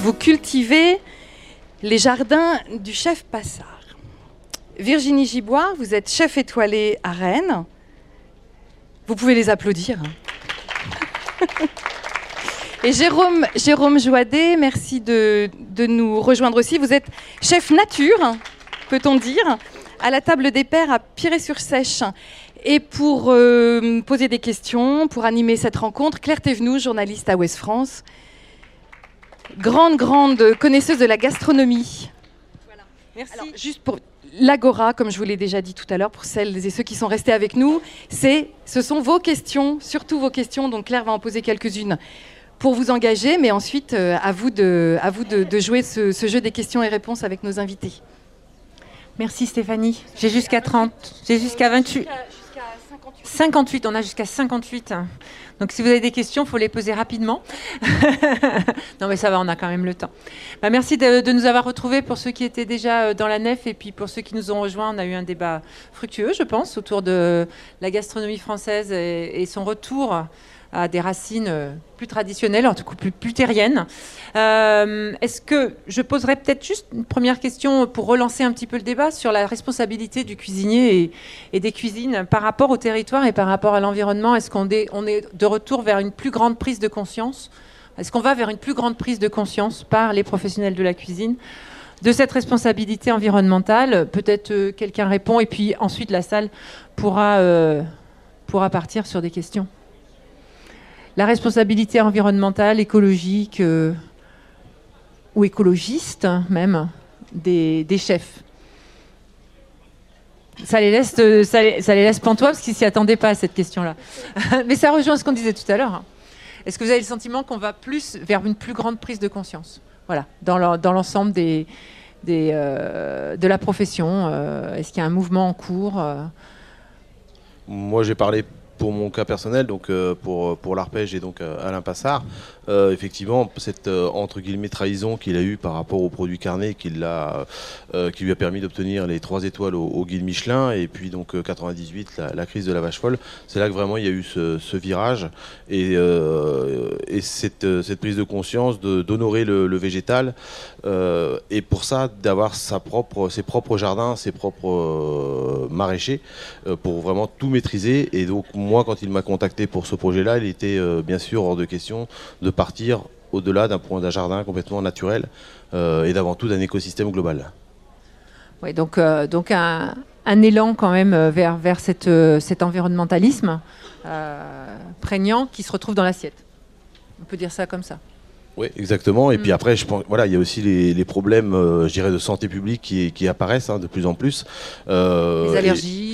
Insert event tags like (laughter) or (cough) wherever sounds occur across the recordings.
vous cultivez les jardins du chef Passard. Virginie Gibois, vous êtes chef étoilé à Rennes. Vous pouvez les applaudir. (laughs) Et Jérôme, Jérôme Joadet, merci de, nous rejoindre aussi. Vous êtes chef nature, peut-on dire, à la table des pères à Piré-sur-Sèche. Et pour euh, poser des questions, pour animer cette rencontre, Claire Thévenoud, journaliste à Ouest France, grande, grande connaisseuse de la gastronomie. Merci. Alors, juste pour l'agora, comme je vous l'ai déjà dit tout à l'heure, pour celles et ceux qui sont restés avec nous, c'est, ce sont vos questions, surtout vos questions. Donc Claire va en poser quelques-unes pour vous engager, mais ensuite euh, à vous de, à vous de, de jouer ce, ce jeu des questions et réponses avec nos invités. Merci Stéphanie. J'ai jusqu'à 30, j'ai jusqu'à 28. 58, on a jusqu'à 58. Donc si vous avez des questions, il faut les poser rapidement. (laughs) non mais ça va, on a quand même le temps. Bah, merci de, nous avoir retrouvés pour ceux qui étaient déjà euh, dans la nef et puis pour ceux qui nous ont rejoints. On a eu un débat fructueux, je pense, autour de la gastronomie française et son retour à des racines euh, plus traditionnelles, en tout cas plus, plus terriennes. Euh, Est-ce que je poserais peut-être juste une première question pour relancer un petit peu le débat sur la responsabilité du cuisinier et, des cuisines par rapport au territoire et par rapport à l'environnement? Est-ce qu'on est, de retour vers une plus grande prise de conscience? Est-ce qu'on va vers une plus grande prise de conscience par les professionnels de la cuisine de cette responsabilité environnementale? Peut-être euh, quelqu'un répond et puis ensuite la salle pourra, pourra partir sur des questions la responsabilité environnementale, écologique euh, ou écologiste même des, chefs. Ça les laisse, euh, ça les, laisse pantois parce qu'ils s'y attendaient pas à cette question-là. (laughs) Mais ça rejoint ce qu'on disait tout à l'heure. Est-ce que vous avez le sentiment qu'on va plus vers une plus grande prise de conscience? Voilà, dans l'ensemble des, euh, de la profession. Est-ce qu'il y a un mouvement en cours Moi, j'ai parlé pour mon cas personnel, donc euh, pour, pour l'arpège et donc euh, Alain Passard, euh, effectivement, cette entre guillemets trahison qu'il a eue par rapport au produit carnet qui, qui lui a permis d'obtenir les trois étoiles au, au guide Michelin, et puis donc 98, la, crise de la vache folle, c'est là que vraiment il y a eu ce, virage et, et cette, cette, prise de conscience d'honorer le, végétal, et pour ça d'avoir sa propre, ses propres jardins, ses propres maraîchers, pour vraiment tout maîtriser, et donc quand il m'a contacté pour ce projet-là, il était euh, bien sûr hors de question de partir au-delà d'un point d'un jardin complètement naturel euh, et d'avant tout d'un écosystème global. Oui, donc, euh, donc un, un, élan quand même vers, vers cette, cet environnementalisme prégnant qui se retrouve dans l'assiette. On peut dire ça comme ça. Oui, exactement. Et mmh. puis après, je pense, voilà, il y a aussi les, les problèmes, je dirais, de santé publique qui, qui apparaissent hein, de plus en plus. Les allergies. Et.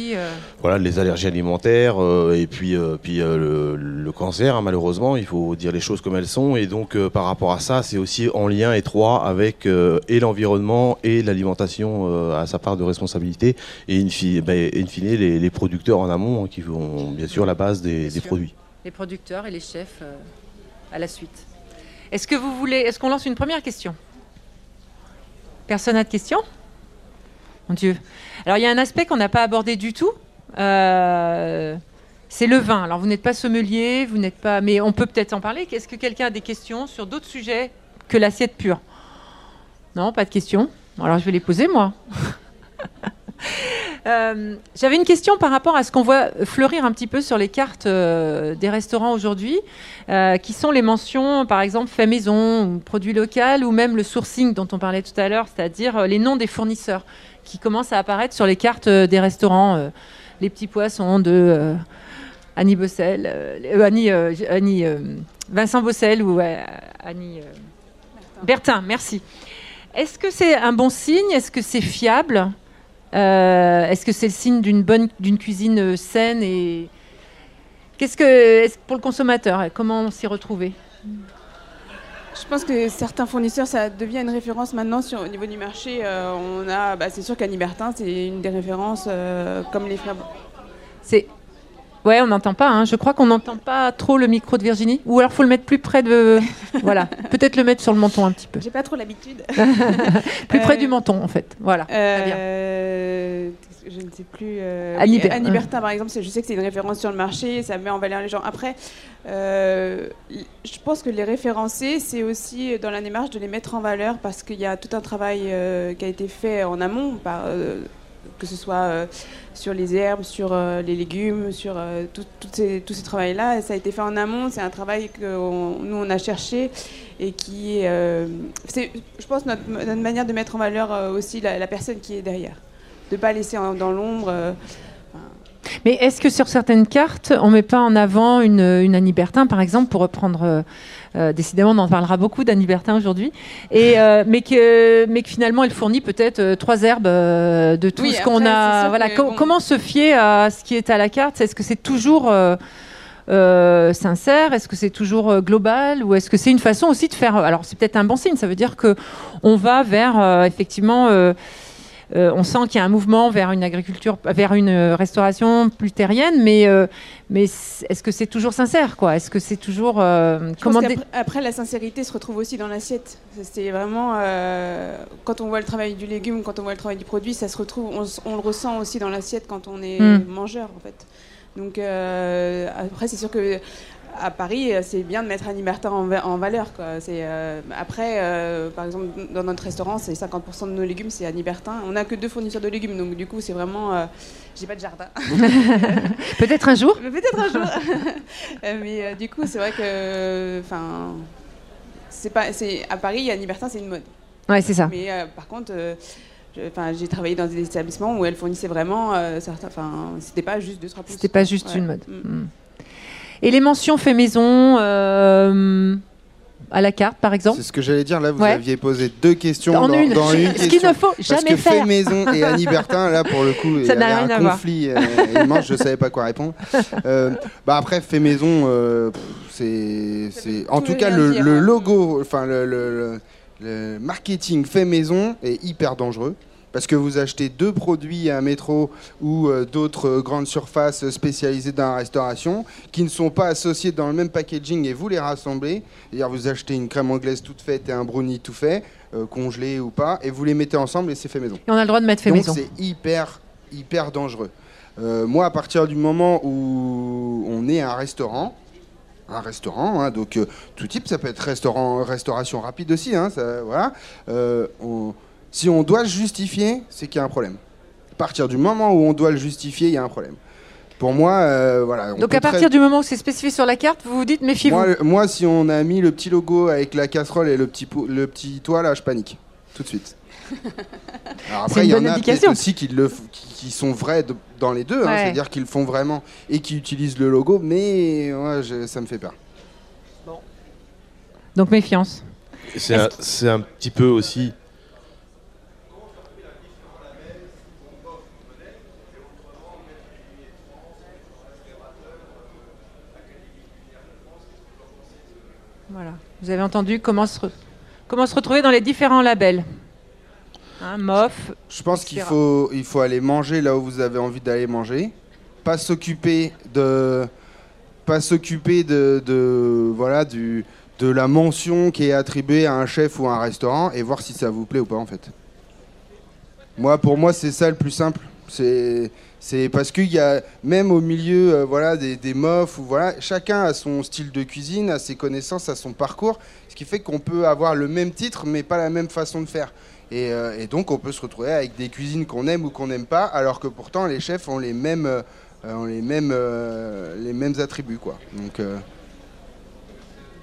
Voilà, les allergies alimentaires euh, et puis, euh, puis le, le, cancer, hein, malheureusement, il faut dire les choses comme elles sont. Et donc, par rapport à ça, c'est aussi en lien étroit avec et l'environnement et l'alimentation à sa part de responsabilité. Et in fine, ben, in fine les, les, producteurs en amont hein, qui font bien sûr la base des, des produits. Les producteurs et les chefs à la suite. Est-ce que vous voulez. Est-ce qu'on lance une première question? Personne n'a de questions? Mon Dieu. Alors, il y a un aspect qu'on n'a pas abordé du tout. Euh, c'est le vin. Alors, vous n'êtes pas sommelier, vous n'êtes pas. Mais on peut peut-être en parler. Est-ce que quelqu'un a des questions sur d'autres sujets que l'assiette pure? Non, pas de questions. Alors, je vais les poser, moi. (laughs) Euh, J'avais une question par rapport à ce qu'on voit fleurir un petit peu sur les cartes euh, des restaurants aujourd'hui, euh, qui sont les mentions, par exemple, fait maison, ou produit local, ou même le sourcing dont on parlait tout à l'heure, c'est-à-dire les noms des fournisseurs qui commencent à apparaître sur les cartes des restaurants. les petits poissons de Annie Bossel, Annie, Annie Vincent Bossel ou Annie Bertin. Bertin, merci. Est-ce que c'est un bon signe? Est-ce que c'est fiable? Euh, Est-ce que c'est le signe d'une bonne d'une cuisine saine et qu'est-ce que est -ce pour le consommateur Comment s'y retrouver je pense que certains fournisseurs, ça devient une référence maintenant sur, au niveau du marché. Euh, on a, bah, c'est sûr qu'Annie Bertin, c'est une des références euh, comme les frères. C'est Ouais, on n'entend pas. Hein. Je crois qu'on n'entend pas trop le micro de Virginie. Ou alors, faut le mettre plus près de. (laughs) voilà. Peut-être le mettre sur le menton un petit peu. J'ai pas trop l'habitude. (laughs) (laughs) plus près euh... du menton, en fait. Voilà. Euh... je ne sais plus. Euh, Anibertin, par exemple, je sais que c'est une référence sur le marché, ça met en valeur les gens. Après, euh, je pense que les référencer, c'est aussi dans la démarche de les mettre en valeur parce qu'il y a tout un travail qui a été fait en amont, par, que ce soit sur les herbes, sur les légumes, sur tout, ces, tous ces travaux-là. Ça a été fait en amont, c'est un travail que nous, on a cherché et qui c'est, je pense, notre, manière de mettre en valeur aussi la personne qui est derrière de ne pas laisser dans l'ombre. Euh, mais est-ce que sur certaines cartes, on ne met pas en avant une, une Annie Bertin, par exemple, pour reprendre euh, euh, décidément, on en parlera beaucoup d'Annie Bertin aujourd'hui, et mais que mais que finalement, elle fournit peut-être trois herbes de tout ce qu'on a. Voilà, comment se fier à ce qui est à la carte? Est-ce que c'est toujours sincère? Est-ce que c'est toujours global? Ou est-ce que c'est une façon aussi de faire Alors, c'est peut-être un bon signe. Ça veut dire que on va vers effectivement euh, on sent qu'il y a un mouvement vers une agriculture, vers une restauration plus terrienne, mais, euh, mais est-ce que c'est toujours sincère quoi? Est-ce que c'est toujours euh, comment après, la sincérité se retrouve aussi dans l'assiette. C'est vraiment quand on voit le travail du légume, quand on voit le travail du produit, ça se retrouve, on, le ressent aussi dans l'assiette quand on est hmm. mangeur en fait. Donc après, c'est sûr que à Paris, euh, c'est bien de mettre Annie Bertin en, valeur. Quoi. Euh, après, euh, par exemple, dans notre restaurant, c'est 50% de nos légumes, c'est Annie Bertin. On n'a que deux fournisseurs de légumes, donc du coup, c'est vraiment. J'ai pas de jardin. (laughs) Peut-être un jour. (laughs) Peut-être un jour. (laughs) Mais du coup, c'est vrai que, enfin, c'est pas, c'est à Paris, Annie Bertin, c'est une mode. Ouais, c'est ça. Mais par contre. Enfin, j'ai travaillé dans des établissements où elle fournissait vraiment certains. Enfin, c'était pas juste deux trois C'était pas juste une mode. Mm. Mm. Et les mentions fait maison euh, à la carte, par exemple C'est ce que j'allais dire. Là, vous aviez posé deux questions dans, une. (laughs) ce qu'il ne faut jamais Parce que faire. fait maison et Annie Bertin, là, pour le coup, (laughs) il y a un conflit euh, immense. Je ne savais pas quoi répondre. (laughs) Euh, bah après, fait maison, c'est, en tout cas le, le logo, enfin le, le, le marketing fait maison est hyper dangereux parce que vous achetez deux produits à un métro ou euh, d'autres grandes surfaces spécialisées dans la restauration qui ne sont pas associés dans le même packaging et vous les rassemblez. C'est-à-dire vous achetez une crème anglaise toute faite et un brownie tout fait, euh, congelé ou pas, et vous les mettez ensemble et c'est fait maison. Et on a le droit de mettre fait maison. Donc c'est hyper, hyper dangereux. Euh, moi, à partir du moment où on est un restaurant, un restaurant, hein, donc tout type, ça peut être restaurant, restauration rapide aussi, hein, ça, voilà. On, si on doit le justifier, c'est qu'il y a un problème. À partir du moment où on doit le justifier, il y a un problème. Pour moi, euh, voilà. Donc à partir du moment où c'est spécifié sur la carte, vous vous dites méfiez-vous. Moi, si on a mis le petit logo avec la casserole et le petit, le petit toit, là, je panique. Tout de suite. (laughs) Alors après, il y en a aussi qui, le, qui, sont vrais dans les deux, hein, c'est-à-dire qu'ils le font vraiment et qui utilisent le logo, mais ça me fait peur. Bon. Donc méfiance. C'est un, un, petit peu aussi Voilà. Vous avez entendu comment se, comment se retrouver dans les différents labels. Hein, MOF. Je pense qu'il faut, il faut aller manger là où vous avez envie d'aller manger. Pas s'occuper de. Pas s'occuper de, de, voilà, du, de la mention qui est attribuée à un chef ou à un restaurant et voir si ça vous plaît ou pas en fait. Moi, pour moi, c'est ça le plus simple. C'est c'est parce qu'il y a, même au milieu euh, voilà, des, des mofs, ou, voilà, chacun a son style de cuisine, a ses connaissances, a son parcours, ce qui fait qu'on peut avoir le même titre, mais pas la même façon de faire. Et, euh, donc on peut se retrouver avec des cuisines qu'on aime ou qu'on n'aime pas, alors que pourtant les chefs ont les mêmes, euh, ont les mêmes, les mêmes attributs. Quoi. Donc,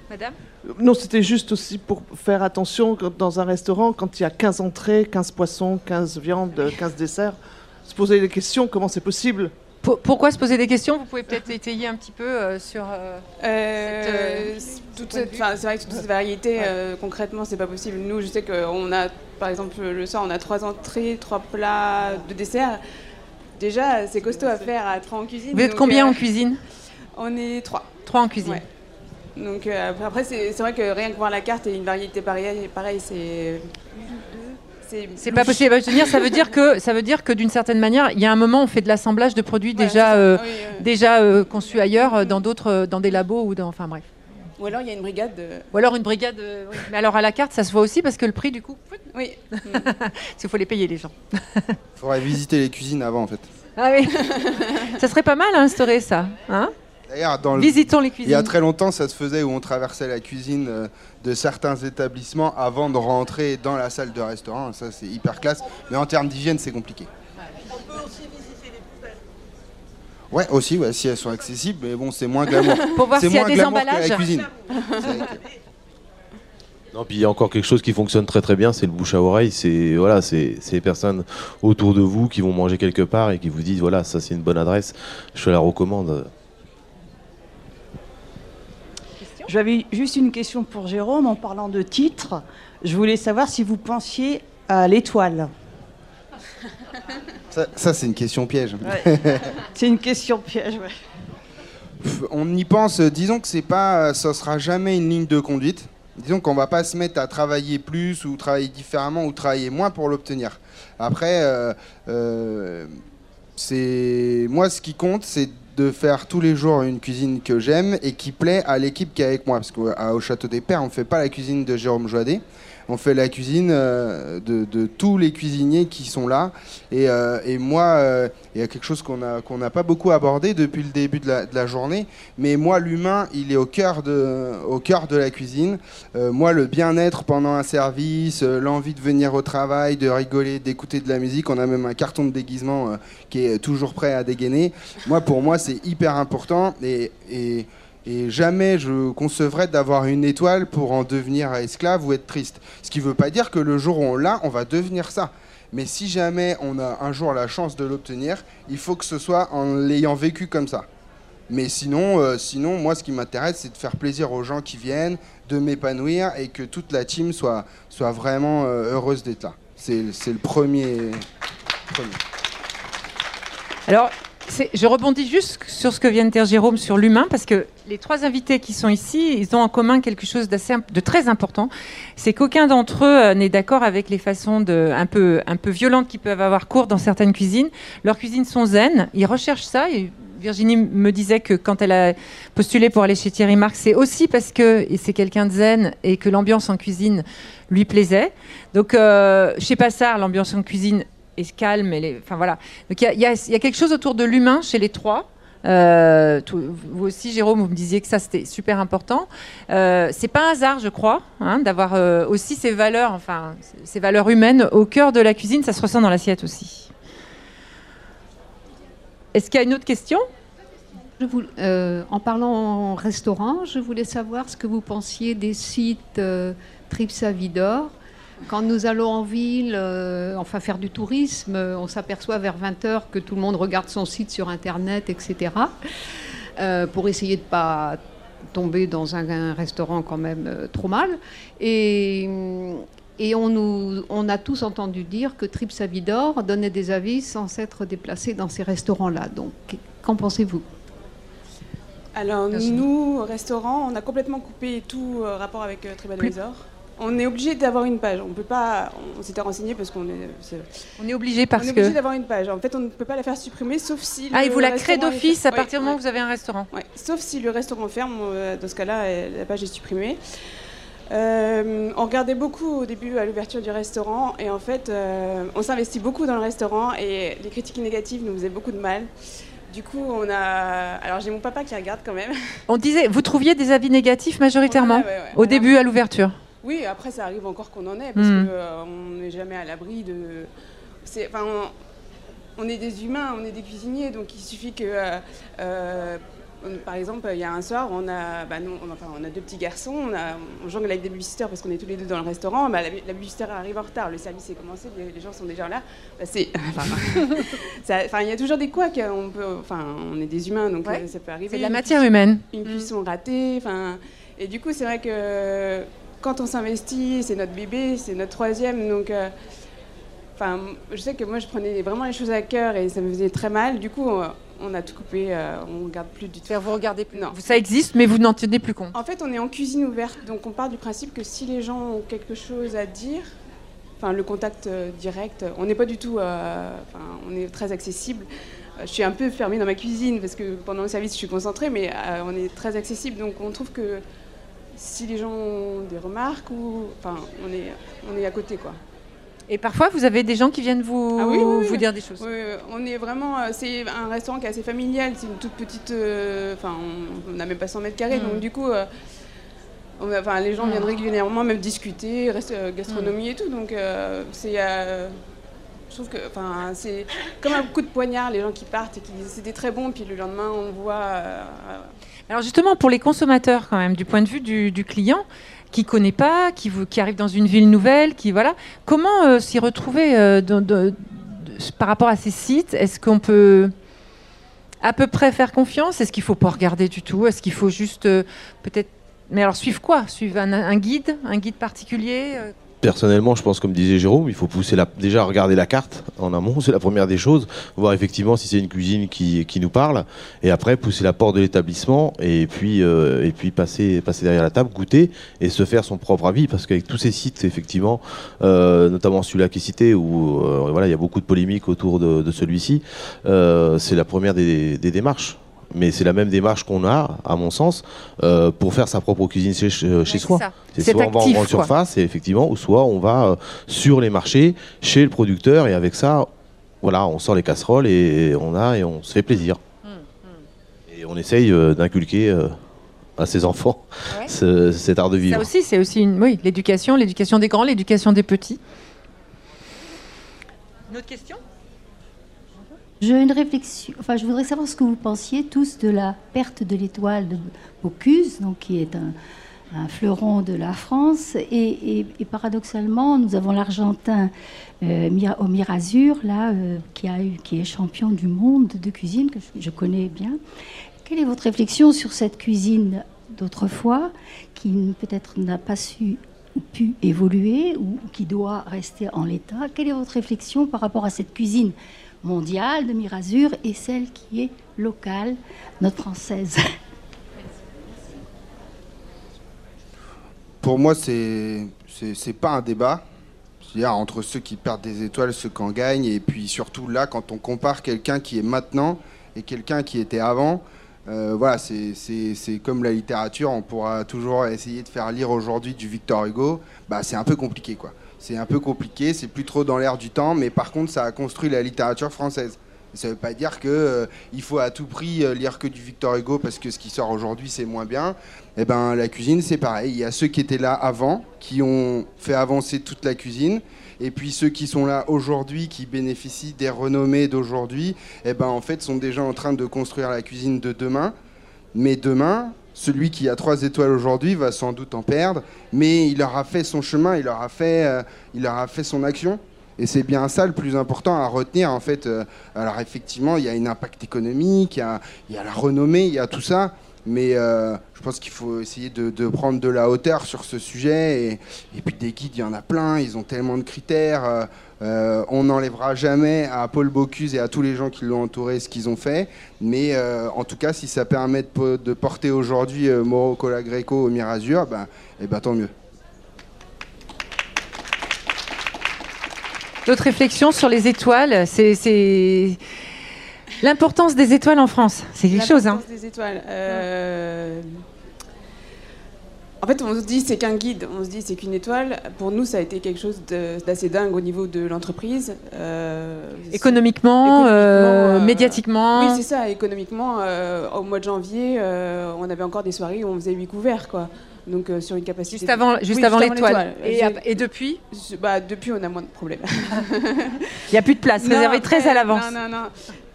Madame? Non, c'était juste aussi pour faire attention dans un restaurant, quand il y a 15 entrées, 15 poissons, 15 viandes, 15 desserts, se poser des questions, comment c'est possible pourquoi se poser des questions? Vous pouvez peut-être étayer un petit peu euh, sur euh, euh, toute cette, c'est vrai que toute cette variété, concrètement, c'est pas possible. Nous, je sais qu'on a, par exemple, le soir, on a trois entrées, trois plats de dessert. Déjà, c'est costaud à faire à trois en cuisine. Vous êtes combien en cuisine? On est trois. Trois en cuisine. Donc après, c'est vrai que rien que voir la carte et une variété pareille, pareil, c'est c'est pas possible à tenir. Ça veut dire que ça veut dire que d'une certaine manière, il y a un moment, on fait de l'assemblage de produits déjà euh, déjà euh, conçus ailleurs, dans d'autres, dans des labos ou dans, enfin bref. Ou alors il y a une brigade. de- Ou alors une brigade. euh, oui. Mais alors à la carte, ça se voit aussi parce que le prix, du coup, Oui. parce qu'il faut les payer les gens. Faudrait visiter les cuisines avant en fait. Ah oui. ça serait pas mal à instaurer ça. Hein? D'ailleurs, dans le- Visitons les il y cuisines. a très longtemps, ça se faisait où on traversait la cuisine euh, de certains établissements avant de rentrer dans la salle de restaurant. Ça, c'est hyper classe. Mais en termes d'hygiène, c'est compliqué. Ouais, aussi, ouais, si elles sont accessibles, mais bon, c'est moins glamour. (laughs) Pour voir C'est s'il y a moins des glamour que emballages. la cuisine. (laughs) Non, puis il y a encore quelque chose qui fonctionne très très bien, c'est le bouche à oreille. C'est voilà, c'est c'est les personnes autour de vous qui vont manger quelque part et qui vous disent voilà, ça c'est une bonne adresse, je te la recommande. J'avais juste une question pour Jérôme en parlant de titre. Je voulais savoir si vous pensiez à l'étoile. Ça, ça, c'est une question piège. (laughs) C'est une question piège. ouais. Pff, On y pense, disons que c'est pas, ça sera jamais une ligne de conduite. Disons qu'on va pas se mettre à travailler plus ou travailler différemment ou travailler moins pour l'obtenir. Après, euh, euh, c'est moi ce qui compte, c'est de faire tous les jours une cuisine que j'aime et qui plaît à l'équipe qui est avec moi. Parce qu'au Château des Pères, on fait pas la cuisine de Jérôme Joadet. On fait la cuisine euh, de, tous les cuisiniers qui sont là. Et, euh, et moi, euh, il y a quelque chose qu'on n'a pas beaucoup abordé depuis le début de la, journée. Mais moi, l'humain, il est au cœur de, au cœur de la cuisine. Moi, le bien-être pendant un service, l'envie de venir au travail, de rigoler, d'écouter de la musique. On a même un carton de déguisement qui est toujours prêt à dégainer. Moi, pour moi, c'est hyper important. Et, et jamais je concevrais d'avoir une étoile pour en devenir esclave ou être triste. Ce qui ne veut pas dire que le jour où on l'a, on va devenir ça. Mais si jamais on a un jour la chance de l'obtenir, il faut que ce soit en l'ayant vécu comme ça. Mais sinon, euh, sinon, moi, ce qui m'intéresse, c'est de faire plaisir aux gens qui viennent, de m'épanouir et que toute la team soit, soit vraiment euh, heureuse d'être là. C'est le premier. premier. Alors, je rebondis juste sur ce que vient de dire Jérôme sur l'humain, parce que les trois invités qui sont ici, ils ont en commun quelque chose de très important. C'est qu'aucun d'entre eux euh, n'est d'accord avec les façons de, un, peu, un peu violentes qui peuvent avoir cours dans certaines cuisines. Leurs cuisines sont zen, ils recherchent ça. Et Virginie me disait que quand elle a postulé pour aller chez Thierry Marx, c'est aussi parce que c'est quelqu'un de zen et que l'ambiance en cuisine lui plaisait. Donc, euh, chez Passard, l'ambiance en cuisine est calme. Enfin voilà. Donc il y a- quelque chose autour de l'humain chez les trois. Euh, vous aussi, Jérôme, vous me disiez que ça c'était super important. Euh, c'est pas un hasard, je crois, hein, d'avoir euh, aussi ces valeurs, enfin ces valeurs humaines au cœur de la cuisine. Ça se ressent dans l'assiette aussi. Est-ce qu'il y a une autre question? Euh, en parlant en restaurant, je voulais savoir ce que vous pensiez des sites Trips. Quand nous allons en ville, euh, enfin faire du tourisme, on s'aperçoit vers 20h que tout le monde regarde son site sur Internet, etc. euh, pour essayer de ne pas tomber dans un, un restaurant quand même euh, trop mal. Et, et on, nous, on a tous entendu dire que Trips Avidor donnait des avis sans s'être déplacé dans ces restaurants-là. Donc, qu'en pensez-vous? Alors nous, au restaurant, on a complètement coupé tout rapport avec TripAdvisor. On est obligé d'avoir une page. On peut pas. On s'était renseigné parce qu'on est. On est obligé parce on est obligé que d'avoir une page. En fait, on ne peut pas la faire supprimer sauf si. ah, il vous la crée est d'office à partir du moment où vous avez un restaurant. Ouais, sauf si le restaurant ferme, euh, dans ce cas-là, euh, la page est supprimée. Euh, on regardait beaucoup au début à l'ouverture du restaurant et en fait, euh, on s'investit beaucoup dans le restaurant et les critiques négatives nous faisaient beaucoup de mal. Du coup, on a. Alors, j'ai mon papa qui regarde quand même. On disait, vous trouviez des avis négatifs majoritairement Ouais, ouais, ouais. au On a- début à l'ouverture. Oui, après, ça arrive encore qu'on en ait parce Mm. que euh, n'est jamais à l'abri de. Enfin, on, on est des humains, on est des cuisiniers, donc il suffit que. euh, euh, on- par exemple, il y a un soir, on a, bah, on, enfin, on a deux petits garçons, on, a, on jongle avec des babysitters parce qu'on est tous les deux dans le restaurant. Bah, la, la babysitter arrive en retard, le service est commencé, les, les gens sont déjà là. Bah, c'est, (laughs) (laughs) enfin, il y a toujours des couacs. On peut, enfin, on est des humains, donc Ouais. euh, ça peut arriver. C'est de la matière humaine. une Mm. cuisson ratée. Enfin, et du coup, c'est vrai que quand on s'investit, c'est notre bébé, c'est notre troisième. Donc, euh, enfin, je sais que moi, je prenais vraiment les choses à cœur et ça me faisait très mal. Du coup, on, on a tout coupé. euh, on regarde plus du tout. Vous regardez plus. Non. Ça existe, mais vous n'en tenez plus compte. En fait, on est en cuisine ouverte, donc on part du principe que si les gens ont quelque chose à dire, enfin le contact euh, direct, on n'est pas du tout, euh, enfin on est très accessible. Je suis un peu fermée dans ma cuisine parce que pendant le service je suis concentrée, mais on est très accessible, donc on trouve que si les gens ont des remarques ou. Enfin, on est, on est à côté, quoi. Et parfois, vous avez des gens qui viennent vous, Ah oui, oui, oui. vous dire des choses. Oui, on est vraiment. euh, C'est un restaurant qui est assez familial. C'est une toute petite. euh, Enfin, on- n'a même pas 100 mètres carrés. Mm. Donc, du coup, euh, on enfin, les gens viennent régulièrement, même discuter, reste, gastronomie et tout. Donc, euh, c'est. je trouve que. Enfin, c'est comme un coup de poignard, les gens qui partent et qui. C'était très bon, puis le lendemain, on voit. Alors justement, pour les consommateurs, quand même, du point de vue du, client, qui connaît pas, qui, arrive dans une ville nouvelle, qui voilà, comment euh, s'y retrouver euh, par rapport à ces sites? Est-ce qu'on peut à peu près faire confiance? Est-ce qu'il faut pas regarder du tout? Est-ce qu'il faut juste euh, peut-être mais alors suivre quoi? Suivre un, un guide, un guide particulier Personnellement, je pense, comme disait Jérôme, il faut pousser la, déjà regarder la carte en amont, c'est la première des choses, voir effectivement si c'est une cuisine qui, qui nous parle, et après pousser la porte de l'établissement, et puis, euh, et puis passer, passer derrière la table, goûter, et se faire son propre avis, parce qu'avec tous ces sites, effectivement, euh, notamment celui-là qui est cité, où euh, voilà, il y a beaucoup de polémiques autour de, celui-ci, c'est la première des démarches. Mais c'est la même démarche qu'on a, à mon sens, euh, pour faire sa propre cuisine chez, chez Ouais, soi. c'est ça. C'est C'est soit on va en grande surface, et effectivement, ou soit on va euh, sur les marchés, chez le producteur, et avec ça, voilà, on sort les casseroles et on a et on se fait plaisir. Hum, Et on essaye euh, d'inculquer euh, à ses enfants Ouais. ce- cet art de vivre. Ça aussi, c'est aussi une, oui, l'éducation, l'éducation des grands, l'éducation des petits. Une autre question? J'ai une réflexion. Enfin, je voudrais savoir ce que vous pensiez tous de la perte de l'étoile de Bocuse, donc qui est un, fleuron de la France. Et, paradoxalement, nous avons l'Argentin euh, au Mirazur, là, euh, qui, a eu, qui est champion du monde de cuisine, que je, je connais bien. Quelle est votre réflexion sur cette cuisine d'autrefois, qui peut-être n'a pas su pu évoluer ou qui doit rester en l'état? Quelle est votre réflexion par rapport à cette cuisine mondiale de Mirazur et celle qui est locale, notre française Pour moi, c'est c'est pas un débat. C'est-à-dire entre ceux qui perdent des étoiles, ceux qui en gagnent, et puis surtout là, quand on compare quelqu'un qui est maintenant et quelqu'un qui était avant, euh, voilà, c'est comme la littérature, on pourra toujours essayer de faire lire aujourd'hui du Victor Hugo, bah, c'est un peu compliqué quoi. C'est un peu compliqué, c'est plus trop dans l'air du temps, mais par contre, ça a construit la littérature française. Ça ne veut pas dire que euh, faut à tout prix euh, lire que du Victor Hugo parce que ce qui sort aujourd'hui c'est moins bien. Eh ben la cuisine c'est pareil. Il y a ceux qui étaient là avant, qui ont fait avancer toute la cuisine, et puis ceux qui sont là aujourd'hui, qui bénéficient des renommées d'aujourd'hui, eh ben en fait sont déjà en train de construire la cuisine de demain. Mais demain, celui qui a trois étoiles aujourd'hui va sans doute en perdre, mais il aura fait son chemin, il aura fait, euh, il aura fait son action. Et c'est bien ça le plus important à retenir en fait. Euh, alors effectivement, il y a un impact économique, il y a, la renommée, il y a tout ça. Mais euh, je pense qu'il faut essayer de, de prendre de la hauteur sur ce sujet. Et, et puis des guides, il y en a plein, ils ont tellement de critères. Euh, on n'enlèvera jamais à Paul Bocuse et à tous les gens qui l'ont entouré ce qu'ils ont fait. Mais euh, en tout cas, si ça permet de, po- de porter aujourd'hui euh, Moro Cola Greco au Mirazur, ben, eh ben, tant mieux. D'autres réflexions sur les étoiles C'est c'est l'importance des étoiles en France. C'est quelque chose. Hein. L'importance des étoiles. euh, En fait, on se dit c'est qu'un guide, on se dit c'est qu'une étoile. Pour nous, ça a été quelque chose d'assez dingue au niveau de l'entreprise. Euh, Économiquement, euh, euh, médiatiquement. Oui, c'est ça. Économiquement, euh, au mois de janvier, on avait encore des soirées où on faisait 8 couverts, quoi. Donc sur une capacité. Juste avant, juste Oui, avant l'étoile. Et, depuis, bah, depuis, on a moins de problèmes. (laughs) il n'y a plus de place, Non, réservée très à l'avance. Non, non, non.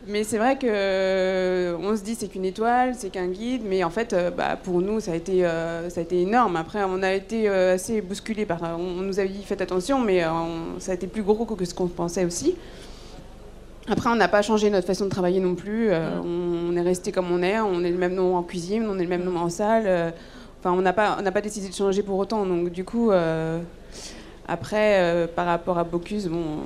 Mais c'est vrai que euh, on se dit c'est qu'une étoile, c'est qu'un guide, mais en fait, euh, bah, pour nous, ça a été, euh, ça a été énorme. Après, on a été assez bousculé par. On, nous a dit faites attention, mais on- ça a été plus gros que ce qu'on pensait aussi. Après, on n'a pas changé notre façon de travailler non plus. euh, on, est resté comme on est. On est le même nom en cuisine, on est le même nom en salle. euh, Enfin, on n'a pas, on n'a pas décidé de changer pour autant. Donc, du coup, euh, après, par rapport à Bocuse, bon,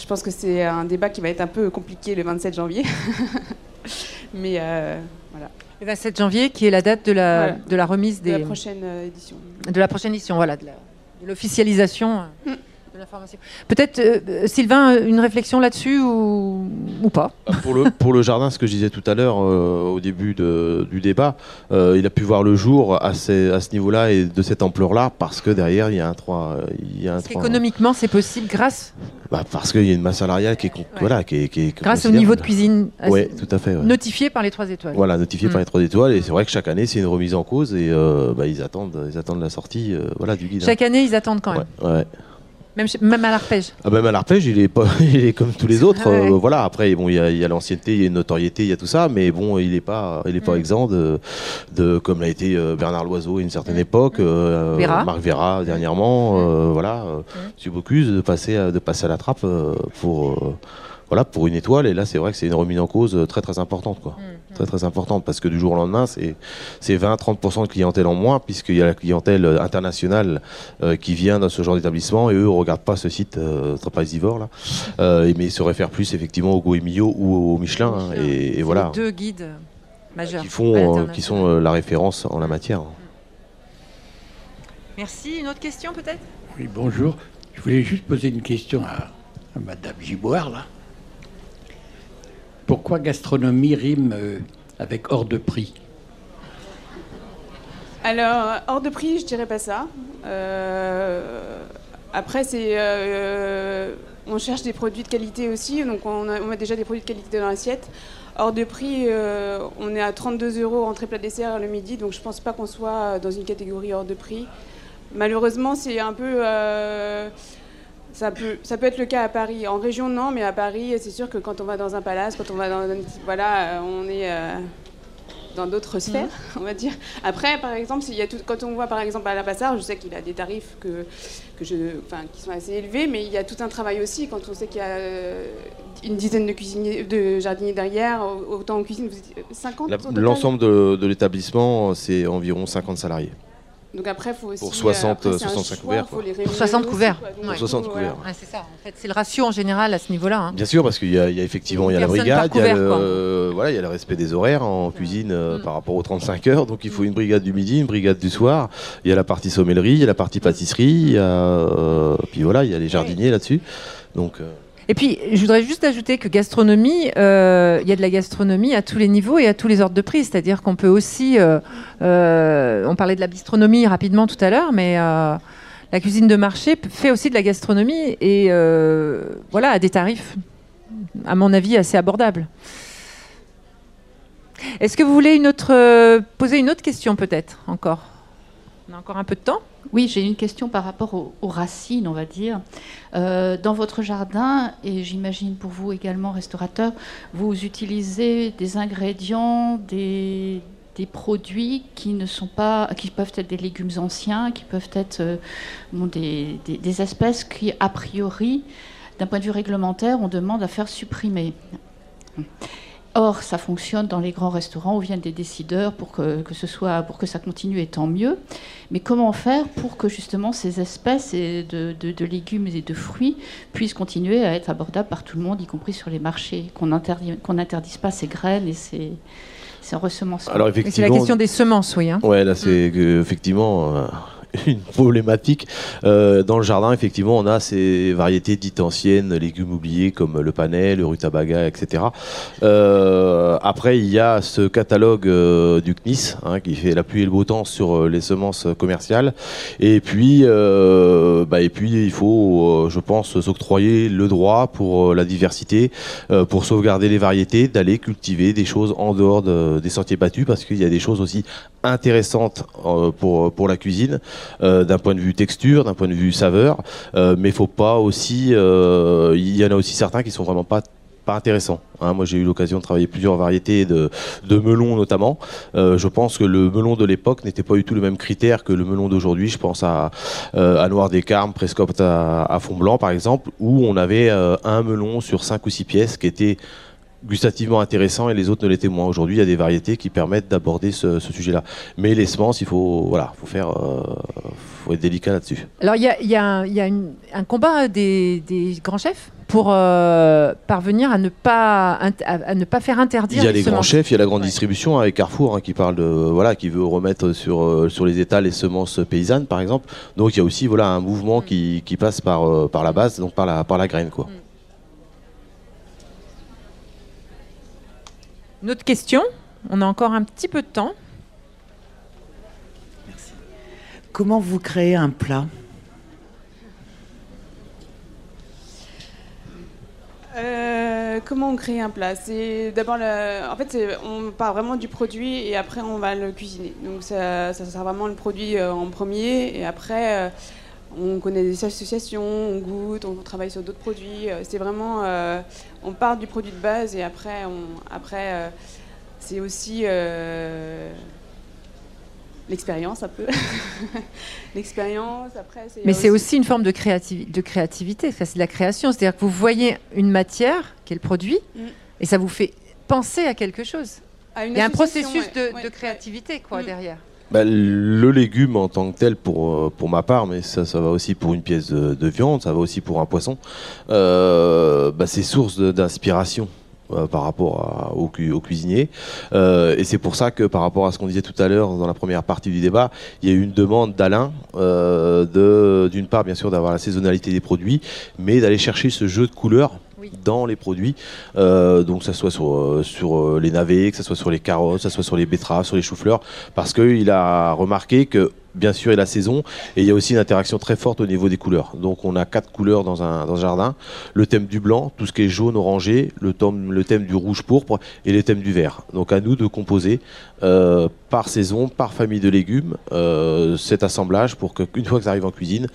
je pense que c'est un débat qui va être un peu compliqué le 27 janvier. (laughs) Mais euh, voilà, Le 27 janvier, qui est la date de la, Voilà. de la remise de des, la prochaine euh, édition. de la prochaine édition, voilà, de de l'officialisation Mm. de Peut-être, euh, Sylvain, une réflexion là-dessus ou, ou pas? Pour, le, pour le jardin, ce que je disais tout à l'heure euh, au début de- du débat, euh, il a pu voir le jour à, ces- à ce niveau-là et de cette ampleur-là parce que derrière, il y a un 3. Il y a un Parce 3 qu'économiquement, c'est possible grâce, bah, parce qu'il y a une masse salariale qui est, voilà, qui est, qui est grâce au niveau de cuisine euh, Oui, tout à fait. ouais. notifié par les trois étoiles. Voilà, notifié Mm. par les 3 étoiles. Et c'est vrai que chaque année, c'est une remise en cause et euh, bah, ils, attendent, ils attendent la sortie euh, voilà, du guide. hein. Chaque année, ils attendent quand même, Ouais, ouais. Même, à l'arpège. Ah, même à l'arpège, il est, pas, (laughs) il est comme tous les autres. Ouais. euh, voilà, après, bon, il y a, il y a l'ancienneté, il y a une notoriété, il y a tout ça, mais bon, il n'est pas, il est pas Mm. exempt de, de, comme l'a été euh, Bernard Loiseau à une certaine époque, euh, Vera. Marc Vera dernièrement, euh, voilà, M. Bocuse, de passer, à, de passer à la trappe pour, voilà, pour une étoile. Et là, c'est vrai que c'est une remise en cause euh, très très importante, quoi. Très très importante, parce que du jour au lendemain, c'est c'est 20-30% de clientèle en moins, puisqu'il y a la clientèle euh, internationale euh, qui vient dans ce genre d'établissement, et eux ne regardent pas ce site euh, Trapazivore, là. Euh, mais ils se réfèrent plus effectivement au Goemio ou au Michelin. hein, et, et voilà. les deux guides majeurs. Qui, font, euh, qui sont euh, la référence en la matière. Merci. Une autre question peut-être? Oui, bonjour. Je voulais juste poser une question à, à Madame Giboire, là. Pourquoi gastronomie rime euh, avec hors de prix Alors, hors de prix, je dirais pas ça. Euh, après, euh, on cherche des produits de qualité aussi, donc on a, déjà des produits de qualité dans l'assiette. Hors de prix, euh, on est à 32 euros entrée plat dessert le midi, donc je pense pas qu'on soit dans une catégorie hors de prix. Malheureusement, c'est un peu. Ça peut, ça peut être le cas à Paris. En région, non, mais à Paris, c'est sûr que quand on va dans un palace, quand on va dans un, voilà, euh, on est euh, dans d'autres sphères, (laughs) on va dire. Après, par exemple, s'il y a tout, quand on voit par exemple à la Passard, je sais qu'il a des tarifs que, que je, enfin, qui sont assez élevés, mais il y a tout un travail aussi. Quand on sait qu'il y a euh, une dizaine de cuisiniers, de jardiniers derrière, autant en cuisine, vous êtes 50 La- au total L'ensemble de, de l'établissement, c'est environ 50 salariés. Donc après, faut aussi. Pour 60, après, c'est un 65 choix, couverts, Pour rémunérer 60 aussi, couverts. quoi. Donc, Pour du 60 coup, couverts. Ouais, c'est ça. En fait, c'est le ratio en général à ce niveau-là. hein. Bien sûr, parce qu'il y, a il y a effectivement il y a la brigade, il y a couvert, le, quoi. euh, voilà, il y a le respect des horaires en cuisine euh, Mm. par rapport aux 35 heures. Donc il faut une brigade du midi, une brigade du soir. Il y a la partie sommellerie, il y a la partie pâtisserie, il y a, euh, puis voilà, il y a les jardiniers là-dessus. Donc euh, Et puis, je voudrais juste ajouter que gastronomie, euh, il y a de la gastronomie à tous les niveaux et à tous les ordres de prix. C'est-à-dire qu'on peut aussi, euh, euh, on parlait de la bistronomie rapidement tout à l'heure, mais la cuisine de marché fait aussi de la gastronomie et voilà à des tarifs, à mon avis, assez abordables. Est-ce que vous voulez une autre, poser une autre question peut-être encore? On a encore un peu de temps? Oui, j'ai une question par rapport aux, racines, on va dire. Euh, dans votre jardin, et j'imagine pour vous également, restaurateur, vous utilisez des ingrédients, des, produits qui ne sont pas, qui peuvent être des légumes anciens, qui peuvent être euh, des espèces qui, a priori, d'un point de vue réglementaire, on demande à faire supprimer. Or, ça fonctionne dans les grands restaurants où viennent des décideurs pour que, que ce soit, pour que ça continue et tant mieux. Mais comment faire pour que justement ces espèces et de, de- de légumes et de fruits puissent continuer à être abordables par tout le monde, y compris sur les marchés, qu'on interdit, qu'on n'interdise pas ces graines et ces, ces ressemences. alors Mais C'est la effectivement, question des semences, oui. hein. Ouais, là c'est que, effectivement euh, (laughs) une problématique. Euh, dans le jardin, effectivement, on a ces variétés dites anciennes, légumes oubliés comme le panais, le rutabaga, etc. Euh, après, il y a ce catalogue euh, du CNIS hein, qui fait la pluie et le beau temps sur euh, les semences commerciales. Et puis, euh, bah, et puis il faut, je pense, s'octroyer le droit pour la diversité, pour sauvegarder les variétés, d'aller cultiver des choses en dehors de- des sentiers battus, parce qu'il y a des choses aussi intéressantes pour, pour la cuisine, d'un point de vue texture, d'un point de vue saveur, euh, mais faut pas aussi, euh, il y en a aussi certains qui sont vraiment pas pas intéressants. hein. moi, j'ai eu l'occasion de travailler plusieurs variétés de, melons notamment. Euh, je pense que le melon de l'époque n'était pas du tout le même critère que le melon d'aujourd'hui. Je pense à, euh, Noir des Carmes, Prescott à, Fond Blanc, par exemple, où on avait euh, un melon sur cinq ou six pièces qui était gustativement intéressant et les autres ne l'étaient moins. Aujourd'hui, il y a des variétés qui permettent d'aborder ce, ce sujet-là. Mais les semences, il faut, voilà, faut faire, euh, faut être délicat là-dessus. Alors, il y a, il y a un, il y a une- un combat des, des grands chefs pour euh, parvenir à ne pas à, à ne pas faire interdire Il y a les grands semences chefs, il y a la grande distribution avec Carrefour hein, qui parle de voilà qui veut remettre sur euh, sur les états les semences paysannes par exemple. Donc il y a aussi voilà un mouvement qui, qui passe par par la base donc par la par la graine quoi. Une autre question? On a encore un petit peu de temps. Comment vous créez un plat? Euh, comment on crée un plat? C'est d'abord, le- en fait, c'est- on part vraiment du produit et après on va le cuisiner. Donc ça, ça sert vraiment le produit euh, en premier et après euh, on connaît des associations, on goûte, on travaille sur d'autres produits. Euh, C'est vraiment, euh, on part du produit de base et après, on, après euh, c'est aussi euh, l'expérience un peu. (laughs) l'expérience. Après, c'est Mais c'est aussi une forme de, de créativité, c'est de la création. C'est-à-dire que vous voyez une matière, qui est le produit, Mm. et ça vous fait penser à quelque chose. À Il y a un processus ouais, de, ouais, de créativité quoi, derrière. Bah, le légume en tant que tel pour, euh, pour ma part, mais ça, ça va aussi pour une pièce de, de viande, ça va aussi pour un poisson, euh, bah, c'est source d'inspiration. euh, par rapport à- au, cu- au cuisinier. Euh, et c'est pour ça que par rapport à ce qu'on disait tout à l'heure dans la première partie du débat, il y a eu une demande d'Alain, euh, de- d'une part bien sûr d'avoir la saisonnalité des produits, mais d'aller chercher ce jeu de couleurs dans les produits, euh, donc ça soit sur, euh, euh, les navets, que ça soit sur les carottes, que ça soit sur les betteraves, sur les choux-fleurs, parce qu'il a remarqué que bien sûr il y a la saison et il y a aussi une interaction très forte au niveau des couleurs. Donc on a quatre couleurs dans un, jardin, le thème du blanc, tout ce qui est jaune, orangé, le thème, du rouge, pourpre et le thème du vert. Donc à nous de composer par saison, par famille de légumes, cet assemblage pour qu'une fois que ça arrive en cuisine,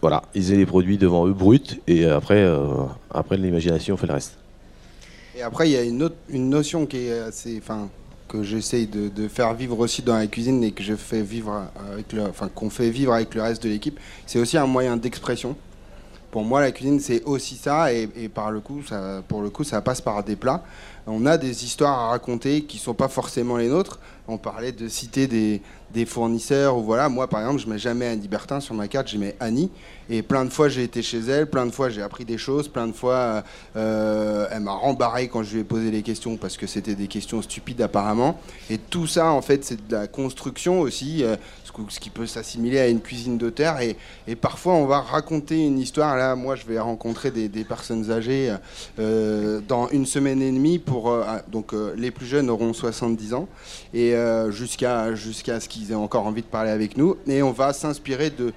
voilà, ils aient les produits devant eux bruts et après, euh, après l'imagination fait le reste. Et après, il y a une, notion qui est assez, que j'essaye de, faire vivre aussi dans la cuisine et que je fais vivre avec le, qu'on fait vivre avec le reste de l'équipe. C'est aussi un moyen d'expression. Pour moi, la cuisine, c'est aussi ça, et, et par le coup, ça, pour le coup, ça passe par des plats. On a des histoires à raconter qui sont pas forcément les nôtres. On parlait de citer des, des fournisseurs ou voilà. Moi, par exemple, je mets jamais Annie Bertin sur ma carte, je mets Annie. Et plein de fois, j'ai été chez elle, plein de fois, j'ai appris des choses, plein de fois, euh, elle m'a rembarré quand je lui ai posé les questions parce que c'était des questions stupides apparemment. Et tout ça, en fait, c'est de la construction aussi, euh, ce qui peut s'assimiler à une cuisine d'auteur. Et, et parfois, on va raconter une histoire. Là, moi, je vais rencontrer des, personnes âgées euh, dans une semaine et demie. Pour, euh, donc, euh, les plus jeunes auront 70 ans et euh, jusqu'à jusqu'à ce qu'ils aient encore envie de parler avec nous. Et on va s'inspirer de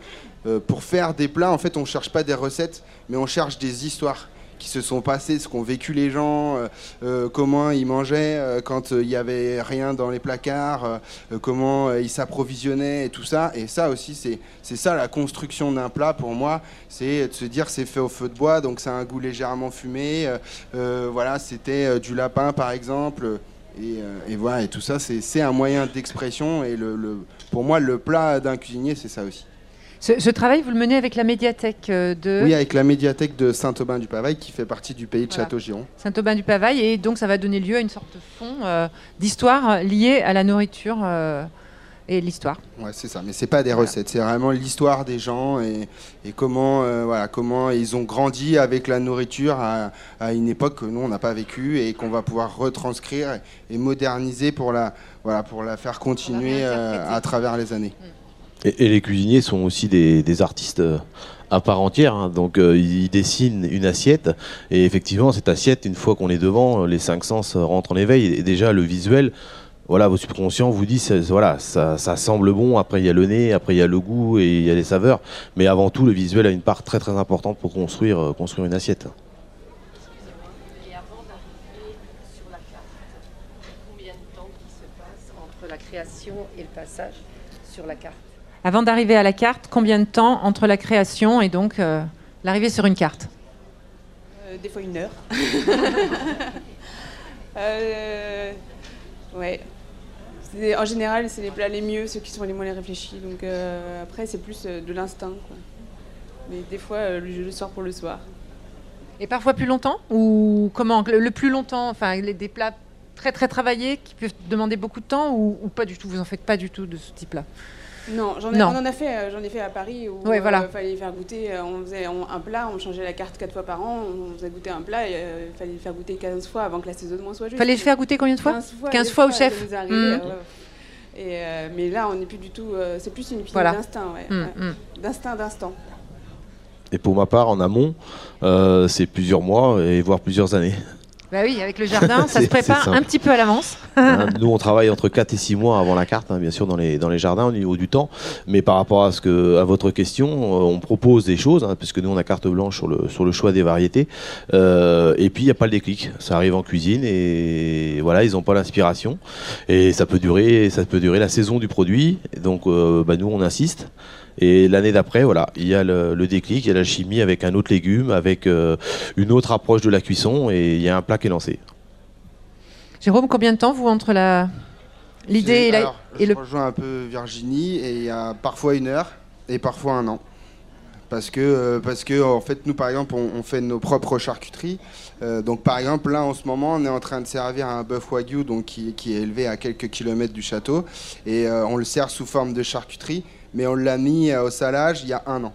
euh, pour faire des plats, en fait, on cherche pas des recettes, mais on cherche des histoires qui se sont passées, ce qu'ont vécu les gens, euh, euh, comment ils mangeaient quand il n'y avait rien dans les placards, comment ils s'approvisionnaient et tout ça. Et ça aussi, c'est ça la construction d'un plat pour moi, c'est de se dire c'est fait au feu de bois, donc ça a un goût légèrement fumé. voilà, c'était du lapin par exemple. Et, euh, et voilà, et tout ça, c'est un moyen d'expression. Et le, le- pour moi, le plat d'un cuisinier, c'est ça aussi. Ce, ce travail, vous le menez avec la médiathèque euh, de Oui, avec la médiathèque de Saint-Aubin-du-Pavail qui fait partie du pays de Voilà. Château-Giron. Saint-Aubin-du-Pavail, et donc ça va donner lieu à une sorte de fond euh, d'histoire liée à la nourriture euh, et l'histoire. Ouais, c'est ça. Mais c'est pas des recettes, c'est vraiment l'histoire des gens et, et comment, euh, voilà, comment ils ont grandi avec la nourriture à, à une époque que nous on n'a pas vécu et qu'on va pouvoir retranscrire et moderniser pour la, voilà, pour la faire continuer euh, à travers les années. Et, et les cuisiniers sont aussi des, des artistes euh, à part entière. hein. Donc euh, ils dessinent une assiette et effectivement cette assiette, une fois qu'on est devant, les cinq sens rentrent en éveil. Et déjà le visuel, voilà, vos subconscients vous disent, c'est- voilà, ça, ça semble bon. Après il y a le nez, après il y a le goût et il y a les saveurs. Mais avant tout, le visuel a une part très très importante pour construire euh, construire une assiette. Et avant d'arriver sur la carte, combien de temps qui se passe entre la création et le passage sur la carte? Avant d'arriver à la carte, combien de temps entre la création et donc euh, l'arrivée sur une carte? Euh, des fois une heure. (laughs) Euh, ouais. En général, c'est les plats les mieux, ceux qui sont les moins réfléchis. Donc euh, après, c'est plus euh, de l'instinct. Mais des fois, euh, le, soir pour le soir. Et parfois plus longtemps Ou comment Le, le plus longtemps, enfin les- des plats très très travaillés qui peuvent demander beaucoup de temps ou, ou pas du tout Vous en faites pas du tout de ce type-là? Non, j'en ai, Non. on en a fait, euh, j'en ai fait à Paris où Ouais, il voilà. fallait faire goûter, euh, on faisait on- un plat, on changeait la carte quatre fois par an, on faisait goûter un plat et euh, il fallait le faire goûter 15 fois avant que l'assaisonnement soit juste. Fallait le faire goûter combien de fois 15 fois, 15 des fois au chef. Mhm. euh. Et, euh, mais là, on n'est plus du tout. euh, c'est plus une cuisine Voilà. d'instinct, ouais, Mm, ouais. D'instinct, d'instant. Et pour ma part, en amont, euh, c'est plusieurs mois et voire plusieurs années. Bah oui, avec le jardin, ça se prépare un petit peu à l'avance. Hein, (laughs) Nous, on travaille entre 4 et 6 mois avant la carte, hein, bien sûr, dans les, dans les jardins au niveau du temps. Mais par rapport à, ce que, à votre question, euh, on propose des choses, hein, puisque nous, on a carte blanche sur le, sur le choix des variétés. Euh, et puis, il n'y a pas le déclic. Ça arrive en cuisine et voilà, ils n'ont pas l'inspiration. Et ça peut, durer, ça peut durer la saison du produit. Donc, euh, bah, nous, on insiste. Et l'année d'après, voilà, il y a le, le déclic, il y a la chimie avec un autre légume, avec euh, une autre approche de la cuisson, et il y a un plat qui est lancé. Jérôme, combien de temps vous entre la l'idée et, la- et je le rejoins un peu Virginie et il y a parfois une heure et parfois un an. Parce que, euh, parce que en fait, nous, par exemple, on, on fait nos propres charcuteries. Euh, donc, par exemple, là, en ce moment, on est en train de servir un bœuf wagyu donc, qui, qui est élevé à quelques kilomètres du château. Et euh, on le sert sous forme de charcuterie, mais on l'a mis euh, au salage il y a un an.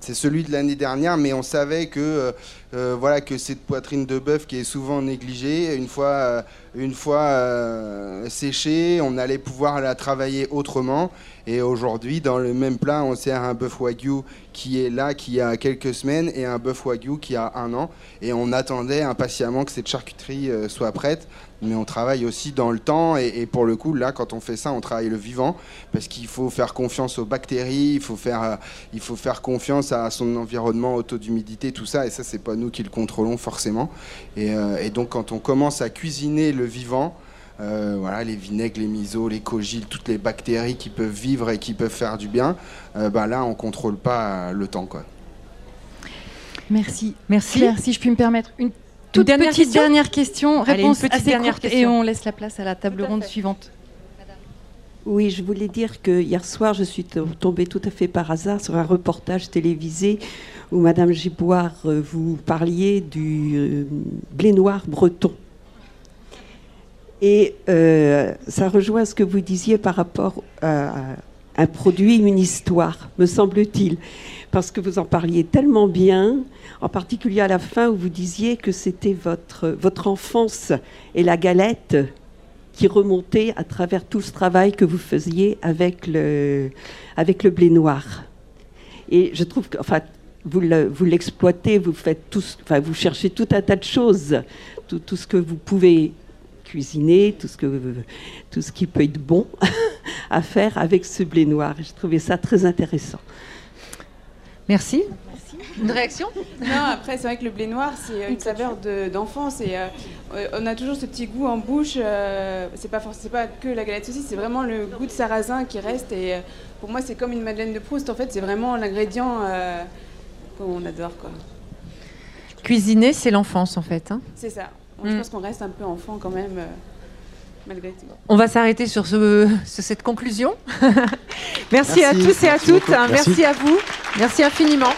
C'est celui de l'année dernière, mais on savait que, euh, euh, voilà, que cette poitrine de bœuf qui est souvent négligée, une fois, une fois séchée, on allait pouvoir la travailler autrement. Et aujourd'hui, dans le même plat, on sert un bœuf wagyu qui est là, qui a quelques semaines, et un bœuf wagyu qui a un an. Et on attendait impatiemment que cette charcuterie euh, soit prête. Mais on travaille aussi dans le temps. Et, pour le coup, là, quand on fait ça, on travaille le vivant. Parce qu'il faut faire confiance aux bactéries, il faut faire, euh, il faut faire confiance à son environnement, au taux d'humidité, tout ça. Et ça, c'est pas nous qui le contrôlons forcément. Et, euh, et donc, quand on commence à cuisiner le vivant, euh, voilà, les vinaigres, les misos, les cogiles, toutes les bactéries qui peuvent vivre et qui peuvent faire du bien, euh, bah là, on contrôle pas euh, le temps. Quoi. Merci. Merci. Claire, si je puis me permettre une toute dernière petite question dernière question, Allez, réponse petite assez dernière courte et question. on laisse la place à la table ronde suivante. Oui, je voulais dire que hier soir, je suis to- tombée tout à fait par hasard sur un reportage télévisé où Madame Giboire, euh, vous parliez du blé noir breton. Et euh, ça rejoint ce que vous disiez par rapport à un produit, une histoire, me semble-t-il. Parce que vous en parliez tellement bien, en particulier à la fin où vous disiez que c'était votre, votre enfance et la galette qui remontait à travers tout ce travail que vous faisiez avec le, avec le blé noir. Et je trouve que, enfin, vous le- vous l'exploitez, vous faites enfin, vous cherchez tout un tas de choses, tout ce que vous pouvez cuisiner, tout ce que, tout ce qui peut être bon (laughs) à faire avec ce blé noir. Je trouvais ça très intéressant. Merci. Une réaction? Non, après, c'est vrai que le blé noir, c'est une saveur de- d'enfance. et euh, on a toujours ce petit goût en bouche. euh, c'est pas, pas que la galette saucisse, c'est vraiment le goût de sarrasin qui reste. Et euh, pour moi, c'est comme une madeleine de Proust. En fait, c'est vraiment l'ingrédient euh, qu'on adore. quoi. Cuisiner, c'est l'enfance en fait. hein. C'est ça. Moi, Je Mm. pense qu'on reste un peu enfant quand même, euh, malgré tout. On va s'arrêter sur, ce, sur cette conclusion. (laughs) Merci, à tous et à Merci toutes. beaucoup. Merci. Merci à vous. Merci infiniment.